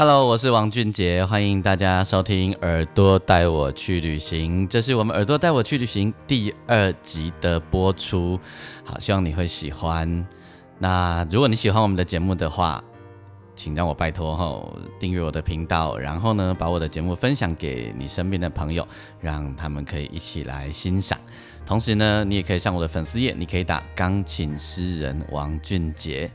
Hello，我是王俊杰，欢迎大家收听《耳朵带我去旅行》，这是我们《耳朵带我去旅行》第二集的播出。好，希望你会喜欢。那如果你喜欢我们的节目的话，请让我拜托哈，订阅我的频道，然后呢，把我的节目分享给你身边的朋友，让他们可以一起来欣赏。同时呢，你也可以上我的粉丝页，你可以打“钢琴诗人王俊杰”。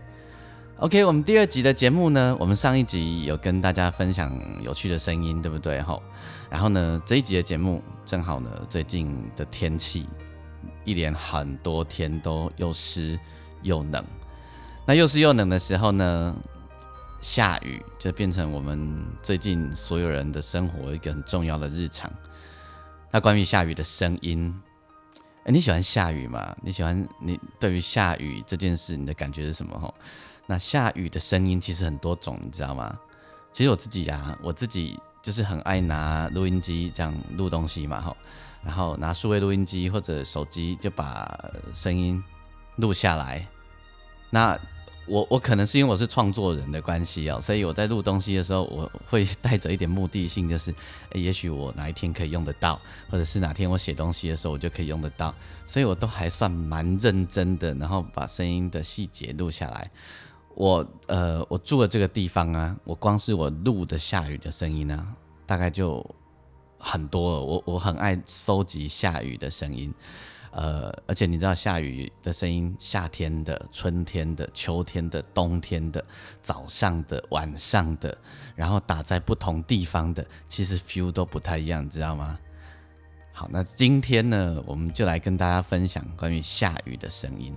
OK，我们第二集的节目呢，我们上一集有跟大家分享有趣的声音，对不对？吼，然后呢，这一集的节目正好呢，最近的天气一连很多天都又湿又冷，那又湿又冷的时候呢，下雨就变成我们最近所有人的生活一个很重要的日常。那关于下雨的声音，哎，你喜欢下雨吗？你喜欢你对于下雨这件事，你的感觉是什么？吼？那下雨的声音其实很多种，你知道吗？其实我自己呀，我自己就是很爱拿录音机这样录东西嘛，哈，然后拿数位录音机或者手机就把声音录下来。那我我可能是因为我是创作人的关系哦，所以我在录东西的时候，我会带着一点目的性，就是也许我哪一天可以用得到，或者是哪天我写东西的时候我就可以用得到，所以我都还算蛮认真的，然后把声音的细节录下来。我呃，我住的这个地方啊，我光是我录的下雨的声音呢，大概就很多了。我我很爱收集下雨的声音，呃，而且你知道下雨的声音，夏天的、春天的、秋天的、冬天的、早上的、晚上的，然后打在不同地方的，其实 feel 都不太一样，知道吗？好，那今天呢，我们就来跟大家分享关于下雨的声音。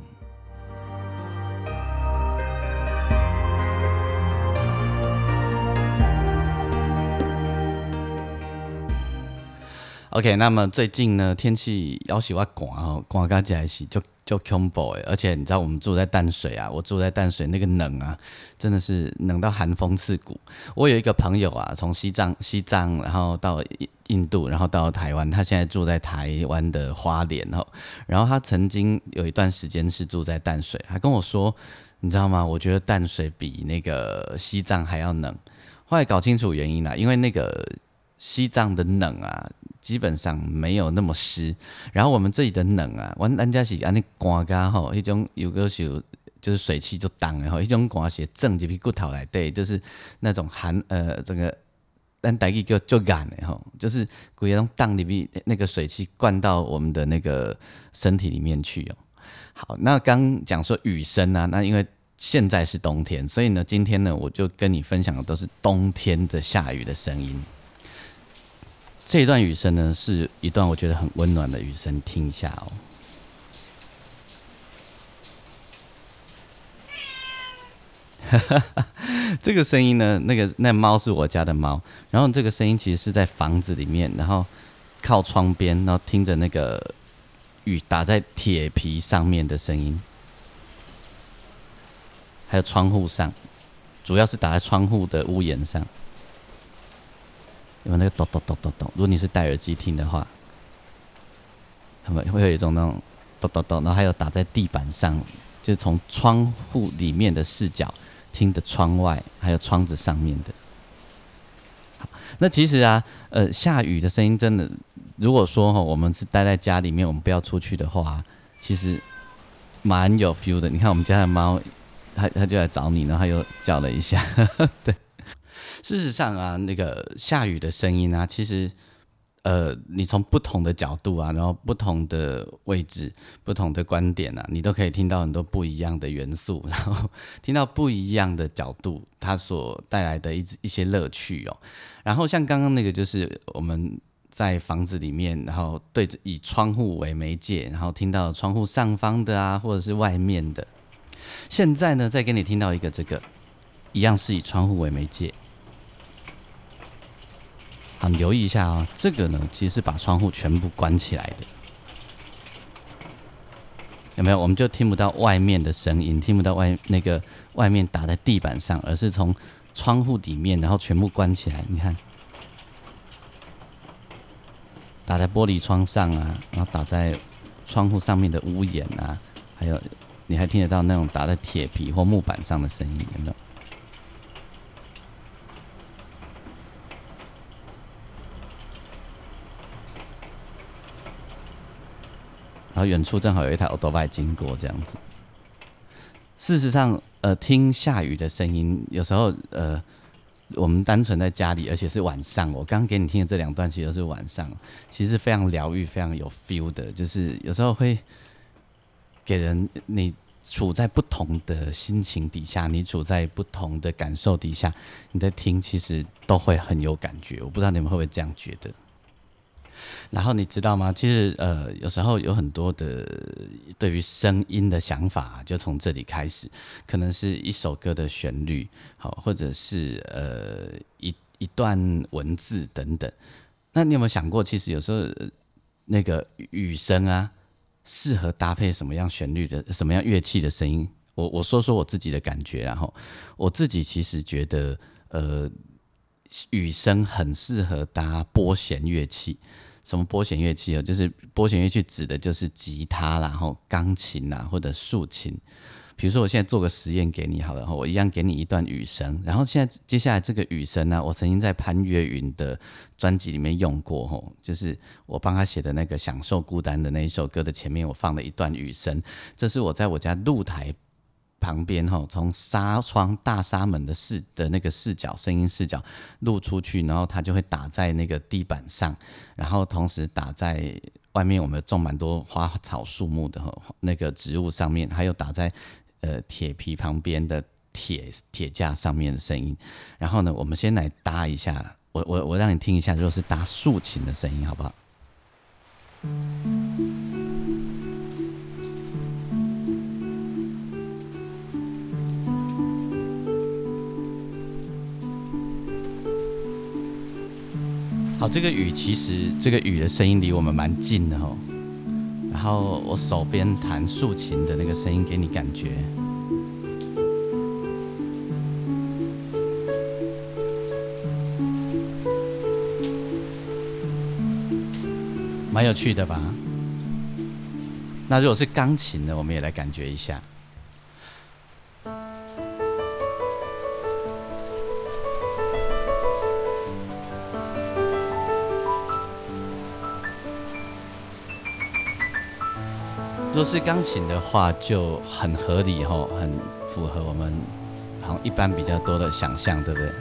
OK，那么最近呢，天气要喜欢寒哦，寒加起来是就就恐怖诶。而且你知道我们住在淡水啊，我住在淡水那个冷啊，真的是冷到寒风刺骨。我有一个朋友啊，从西藏西藏，然后到印度，然后到台湾，他现在住在台湾的花莲哦。然后他曾经有一段时间是住在淡水，他跟我说，你知道吗？我觉得淡水比那个西藏还要冷。后来搞清楚原因了，因为那个西藏的冷啊。基本上没有那么湿，然后我们这里的冷啊，我人家是安尼寒噶吼，一种有个是就是水汽就冻的吼，一种寒是正一批骨头来对，就是那种寒呃这个咱大家叫就干的吼，就是鬼种冻里面那个水汽灌到我们的那个身体里面去哦。好，那刚讲说雨声啊，那因为现在是冬天，所以呢，今天呢我就跟你分享的都是冬天的下雨的声音。这一段雨声呢，是一段我觉得很温暖的雨声，听一下哦。这个声音呢，那个那猫是我家的猫，然后这个声音其实是在房子里面，然后靠窗边，然后听着那个雨打在铁皮上面的声音，还有窗户上，主要是打在窗户的屋檐上。有那个咚咚咚咚咚，如果你是戴耳机听的话，会会有一种那种咚咚咚，然后还有打在地板上，就从窗户里面的视角听的窗外，还有窗子上面的。好，那其实啊，呃，下雨的声音真的，如果说哈，我们是待在家里面，我们不要出去的话，其实蛮有 feel 的。你看我们家的猫，它它就来找你，然后又叫了一下，对。事实上啊，那个下雨的声音啊，其实，呃，你从不同的角度啊，然后不同的位置、不同的观点啊，你都可以听到很多不一样的元素，然后听到不一样的角度，它所带来的一一些乐趣哦。然后像刚刚那个，就是我们在房子里面，然后对着以窗户为媒介，然后听到窗户上方的啊，或者是外面的。现在呢，再给你听到一个这个。一样是以窗户为媒介。好，留意一下啊，这个呢，其实是把窗户全部关起来的，有没有？我们就听不到外面的声音，听不到外那个外面打在地板上，而是从窗户底面，然后全部关起来。你看，打在玻璃窗上啊，然后打在窗户上面的屋檐啊，还有你还听得到那种打在铁皮或木板上的声音，有没有？然后远处正好有一台欧多拜经过，这样子。事实上，呃，听下雨的声音，有时候，呃，我们单纯在家里，而且是晚上。我刚刚给你听的这两段，其实都是晚上，其实非常疗愈，非常有 feel 的。就是有时候会给人，你处在不同的心情底下，你处在不同的感受底下，你在听，其实都会很有感觉。我不知道你们会不会这样觉得。然后你知道吗？其实呃，有时候有很多的对于声音的想法，就从这里开始，可能是一首歌的旋律，好，或者是呃一一段文字等等。那你有没有想过，其实有时候那个雨声啊，适合搭配什么样旋律的、什么样乐器的声音？我我说说我自己的感觉，然后我自己其实觉得，呃，雨声很适合搭拨弦乐器。什么拨弦乐器哦？就是拨弦乐器指的就是吉他啦，然后钢琴啦，或者竖琴。比如说，我现在做个实验给你好了，我一样给你一段雨声。然后现在接下来这个雨声呢，我曾经在潘越云的专辑里面用过，吼，就是我帮他写的那个《享受孤单》的那一首歌的前面，我放了一段雨声。这是我在我家露台。旁边哈，从纱窗大纱门的视的那个视角，声音视角录出去，然后它就会打在那个地板上，然后同时打在外面我们种蛮多花草树木的那个植物上面，还有打在呃铁皮旁边的铁铁架上面的声音。然后呢，我们先来搭一下，我我我让你听一下，如果是搭竖琴的声音，好不好？好，这个雨其实这个雨的声音离我们蛮近的哦。然后我手边弹竖琴的那个声音给你感觉，蛮有趣的吧？那如果是钢琴的，我们也来感觉一下。如果是钢琴的话，就很合理吼，很符合我们好像一般比较多的想象，对不对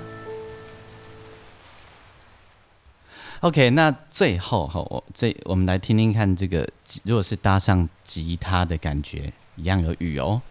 ？OK，那最后哈，我这我们来听听看这个，如果是搭上吉他的感觉，一样有雨哦。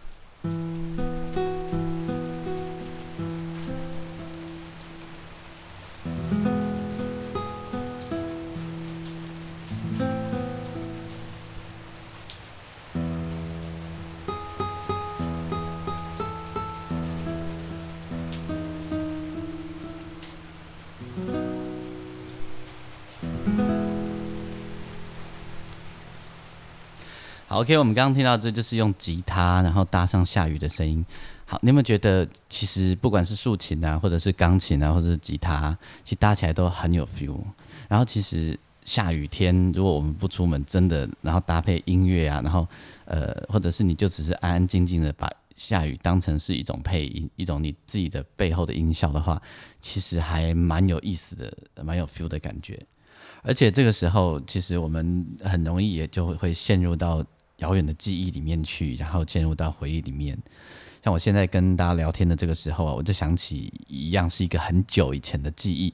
好 OK，我们刚刚听到这就是用吉他，然后搭上下雨的声音。好，你有没有觉得其实不管是竖琴啊，或者是钢琴啊，或者是吉他，其实搭起来都很有 feel。然后其实下雨天，如果我们不出门，真的，然后搭配音乐啊，然后呃，或者是你就只是安安静静的把下雨当成是一种配音，一种你自己的背后的音效的话，其实还蛮有意思的，蛮有 feel 的感觉。而且这个时候，其实我们很容易也就会陷入到。遥远的记忆里面去，然后进入到回忆里面。像我现在跟大家聊天的这个时候啊，我就想起一样是一个很久以前的记忆，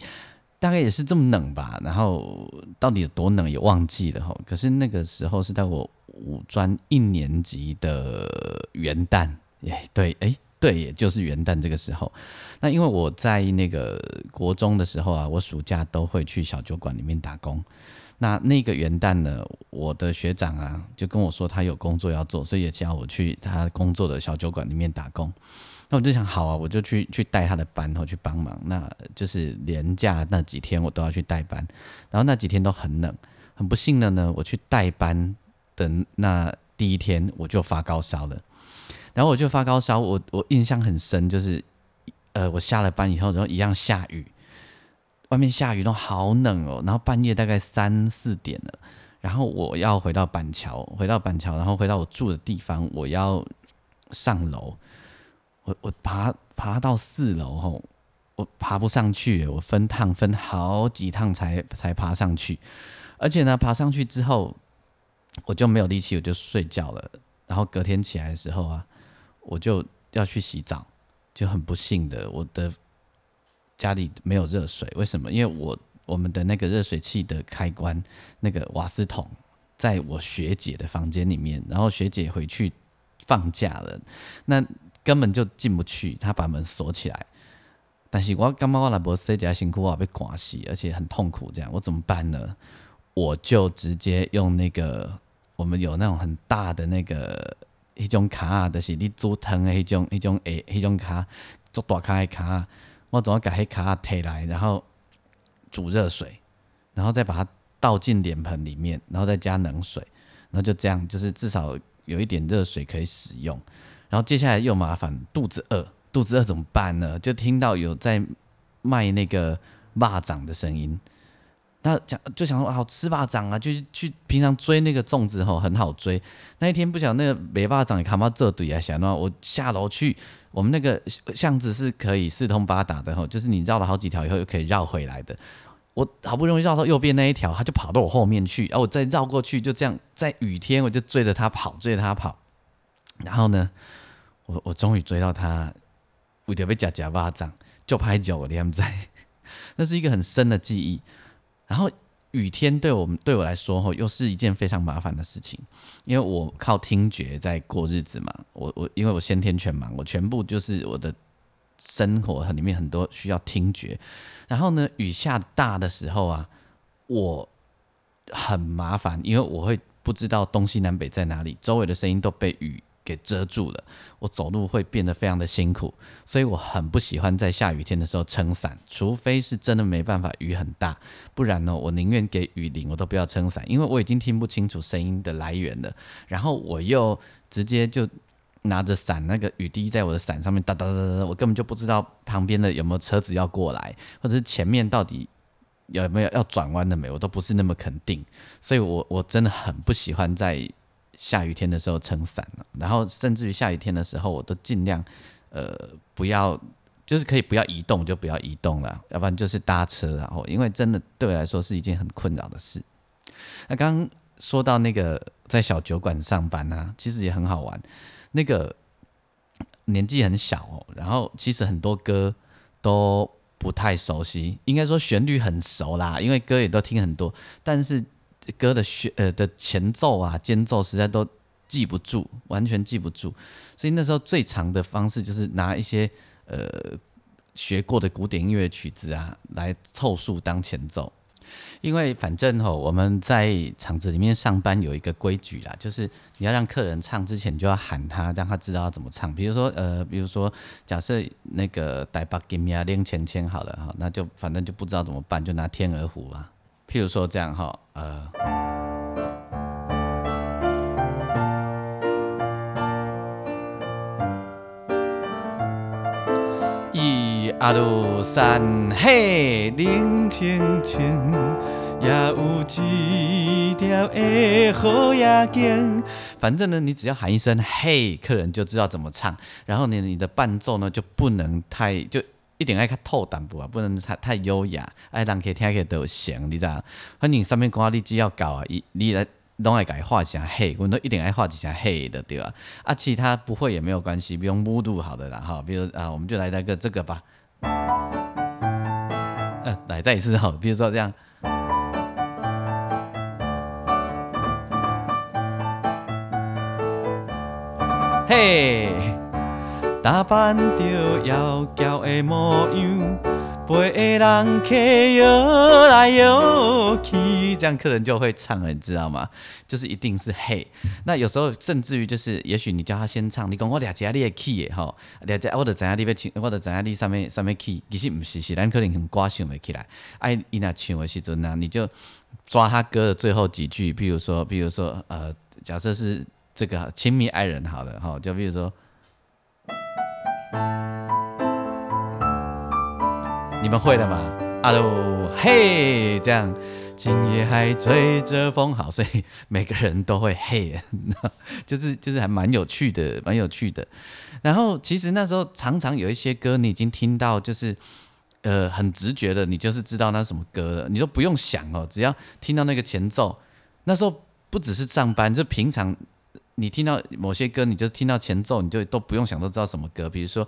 大概也是这么冷吧。然后到底有多冷也忘记了哈。可是那个时候是在我五专一年级的元旦，哎，对，哎，对，也就是元旦这个时候。那因为我在那个国中的时候啊，我暑假都会去小酒馆里面打工。那那个元旦呢，我的学长啊就跟我说他有工作要做，所以也叫我去他工作的小酒馆里面打工。那我就想，好啊，我就去去带他的班，然后去帮忙。那就是连假那几天，我都要去带班。然后那几天都很冷，很不幸的呢，我去带班的那第一天，我就发高烧了。然后我就发高烧，我我印象很深，就是呃，我下了班以后，然后一样下雨，外面下雨都好冷哦。然后半夜大概三四点了，然后我要回到板桥，回到板桥，然后回到我住的地方，我要上楼。我我爬爬到四楼后，我爬不上去，我分趟分好几趟才才爬上去，而且呢，爬上去之后我就没有力气，我就睡觉了。然后隔天起来的时候啊，我就要去洗澡，就很不幸的，我的家里没有热水。为什么？因为我我们的那个热水器的开关，那个瓦斯桶在我学姐的房间里面，然后学姐回去放假了，那。根本就进不去，她把门锁起来。但是我感觉我来博士家辛苦，我被刮死，而且很痛苦。这样我怎么办呢？我就直接用那个我们有那种很大的那个一种卡，就是你煮汤的一种一种诶一种卡，做大卡的卡。我总要把黑卡提来，然后煮热水，然后再把它倒进脸盆里面，然后再加冷水，然后就这样，就是至少有一点热水可以使用。然后接下来又麻烦，肚子饿，肚子饿怎么办呢？就听到有在卖那个蚂蚱的声音，那讲就想说好吃蚂蚱啊，就是去平常追那个粽子吼，很好追。那一天不晓得那个没蚂蚱也看到这堆啊，想那我下楼去，我们那个巷子是可以四通八达的吼，就是你绕了好几条以后又可以绕回来的。我好不容易绕到右边那一条，他就跑到我后面去，然后我再绕过去，就这样在雨天我就追着他跑，追着他跑，然后呢？我我终于追到他，为了被夹夹巴掌就拍脚我连在，那是一个很深的记忆。然后雨天对我们对我来说吼，又是一件非常麻烦的事情，因为我靠听觉在过日子嘛。我我因为我先天全盲，我全部就是我的生活里面很多需要听觉。然后呢，雨下大的时候啊，我很麻烦，因为我会不知道东西南北在哪里，周围的声音都被雨。给遮住了，我走路会变得非常的辛苦，所以我很不喜欢在下雨天的时候撑伞，除非是真的没办法，雨很大，不然呢，我宁愿给雨淋，我都不要撑伞，因为我已经听不清楚声音的来源了。然后我又直接就拿着伞，那个雨滴在我的伞上面哒哒哒哒，我根本就不知道旁边的有没有车子要过来，或者是前面到底有没有要转弯的没，我都不是那么肯定，所以我我真的很不喜欢在。下雨天的时候撑伞了，然后甚至于下雨天的时候，我都尽量呃不要，就是可以不要移动就不要移动了，要不然就是搭车，然后因为真的对我来说是一件很困扰的事。那刚刚说到那个在小酒馆上班啊，其实也很好玩。那个年纪很小，然后其实很多歌都不太熟悉，应该说旋律很熟啦，因为歌也都听很多，但是。歌的旋呃的前奏啊间奏实在都记不住，完全记不住，所以那时候最长的方式就是拿一些呃学过的古典音乐曲子啊来凑数当前奏，因为反正吼我们在厂子里面上班有一个规矩啦，就是你要让客人唱之前就要喊他，让他知道要怎么唱。比如说呃，比如说假设那个带把吉米啊练前前好了哈，那就反正就不知道怎么办，就拿天鹅湖啊。譬如说这样哈，呃，一二三，嘿，冷清清，也有一条的好夜景。反正呢，你只要喊一声“嘿”，客人就知道怎么唱。然后呢，你的伴奏呢就不能太就。一定爱较透淡薄啊，不能太太优雅，爱人可以听起来都行，你知道？反正上面歌你只要搞啊，你你来拢爱改画一下嘿，我都一定爱画几下嘿的，对吧？啊，其他不会也没有关系，不用木度好的啦哈。比如啊，我们就来来个这个吧。嗯，来再一次哈，比如说这样。嘿。打扮着妖娇的模样，陪人客游来游去，这样客人就会唱了，你知道吗？就是一定是嘿。那有时候甚至于就是，也许你叫他先唱，你讲我俩只你的 key 的吼，俩只我的知影你要唱，我的知影你上面上面 key，其实不是，是咱可能很歌想袂起来。哎，伊那唱的时阵呢，你就抓他歌的最后几句，比如说，比如说，呃，假设是这个亲密爱人好了哈，就比如说。你们会了吗？阿喽嘿，这样，今夜还吹着风，好，所以 每个人都会嘿，就是就是还蛮有趣的，蛮有趣的。然后其实那时候常常有一些歌，你已经听到，就是呃很直觉的，你就是知道那什么歌了，你都不用想哦，只要听到那个前奏。那时候不只是上班，就平常你听到某些歌，你就听到前奏，你就都不用想，都知道什么歌。比如说。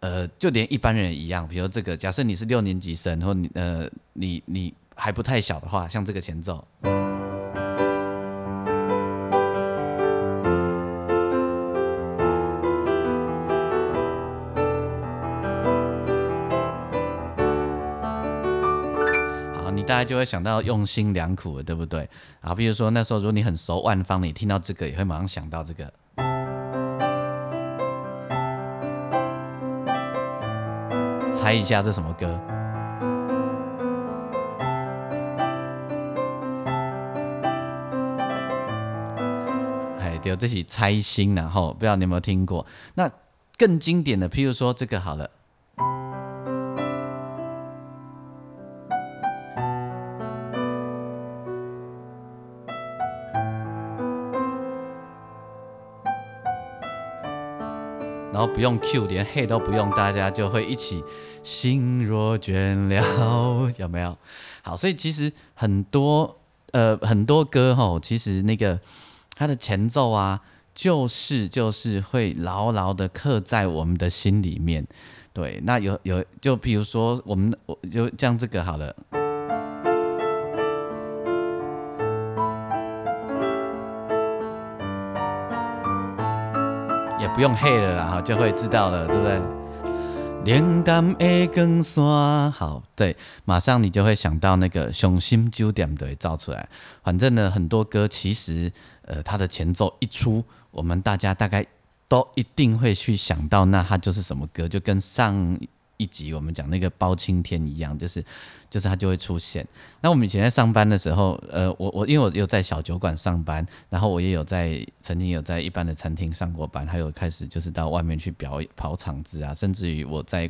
呃，就连一般人一样，比如这个，假设你是六年级生，或你呃，你你还不太小的话，像这个前奏，大家就会想到用心良苦了，对不对？啊，比如说那时候如果你很熟万芳，你听到这个也会马上想到这个。猜一下这什么歌？哎，对，这是猜心，然后不知道你有没有听过？那更经典的，譬如说这个好了。不用 Q，连 Hey 都不用，大家就会一起心若倦了，有没有？好，所以其实很多呃很多歌吼，其实那个它的前奏啊，就是就是会牢牢的刻在我们的心里面。对，那有有就比如说我们我就像这个好了。不用黑了然后，就会知道了，对不对？连淡的光线，好，对，马上你就会想到那个雄心九点的造出来。反正呢，很多歌其实，呃，它的前奏一出，我们大家大概都一定会去想到，那它就是什么歌，就跟上。一集我们讲那个包青天一样，就是就是他就会出现。那我们以前在上班的时候，呃，我我因为我有在小酒馆上班，然后我也有在曾经有在一般的餐厅上过班，还有开始就是到外面去表跑场子啊，甚至于我在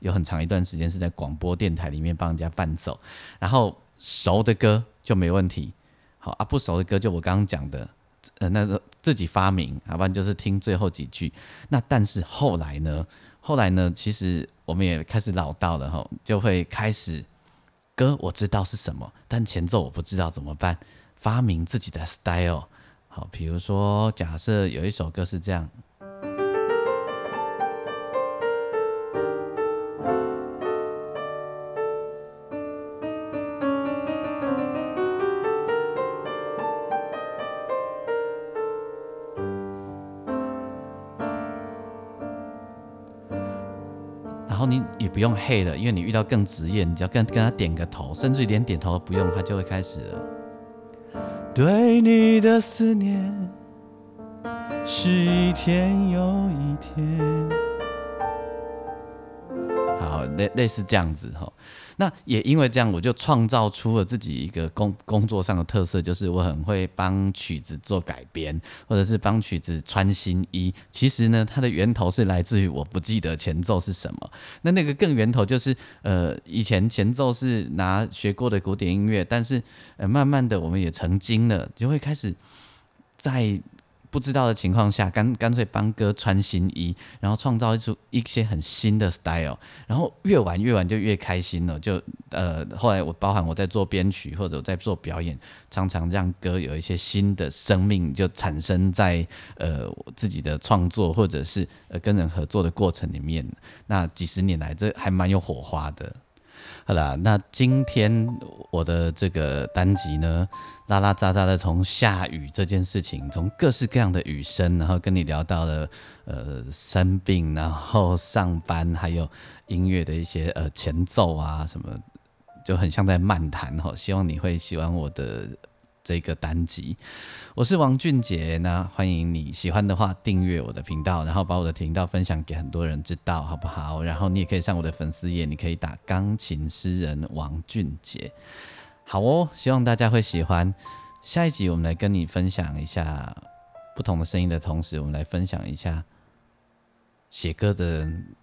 有很长一段时间是在广播电台里面帮人家伴奏。然后熟的歌就没问题，好啊，不熟的歌就我刚刚讲的，呃，那个自己发明，要不然就是听最后几句。那但是后来呢？后来呢？其实我们也开始老到了哈，就会开始歌我知道是什么，但前奏我不知道怎么办？发明自己的 style。好，比如说假设有一首歌是这样。不用嘿了，因为你遇到更职业，你只要跟跟他点个头，甚至连点头都不用，他就会开始了。对你的思念是一天又一天。好，类类似这样子哈。那也因为这样，我就创造出了自己一个工工作上的特色，就是我很会帮曲子做改编，或者是帮曲子穿新衣。其实呢，它的源头是来自于我不记得前奏是什么。那那个更源头就是，呃，以前前奏是拿学过的古典音乐，但是呃，慢慢的我们也成精了，就会开始在。不知道的情况下，干干脆帮歌穿新衣，然后创造出一些很新的 style，然后越玩越玩就越开心了。就呃，后来我包含我在做编曲或者我在做表演，常常让歌有一些新的生命就产生在呃我自己的创作或者是呃跟人合作的过程里面。那几十年来，这还蛮有火花的。好啦，那今天我的这个单集呢，拉拉杂杂的从下雨这件事情，从各式各样的雨声，然后跟你聊到了呃生病，然后上班，还有音乐的一些呃前奏啊什么，就很像在漫谈哈。希望你会喜欢我的。这个单集，我是王俊杰。那欢迎你喜欢的话订阅我的频道，然后把我的频道分享给很多人知道，好不好？然后你也可以上我的粉丝页，你可以打钢琴诗人王俊杰。好哦，希望大家会喜欢。下一集我们来跟你分享一下不同的声音的同时，我们来分享一下写歌的人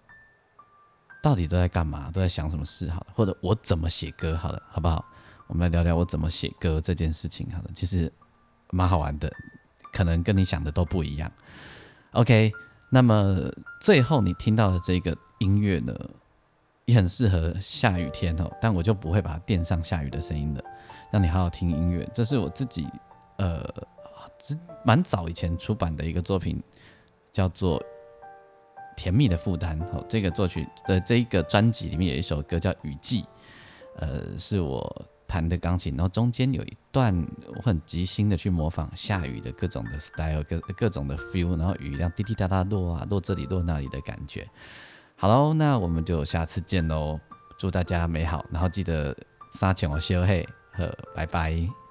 到底都在干嘛，都在想什么事，好了，或者我怎么写歌，好了，好不好？我们来聊聊我怎么写歌这件事情，好了，其实蛮好玩的，可能跟你想的都不一样。OK，那么最后你听到的这个音乐呢，也很适合下雨天哦，但我就不会把它垫上下雨的声音的，让你好好听音乐。这是我自己呃，之蛮早以前出版的一个作品，叫做《甜蜜的负担》哦。这个作曲的这一个专辑里面有一首歌叫《雨季》，呃，是我。弹的钢琴，然后中间有一段我很即兴的去模仿下雨的各种的 style，各各种的 feel，然后雨量滴滴答答落啊，落这里落那里的感觉。好喽，那我们就下次见喽，祝大家美好，然后记得撒钱我修嘿，和拜拜。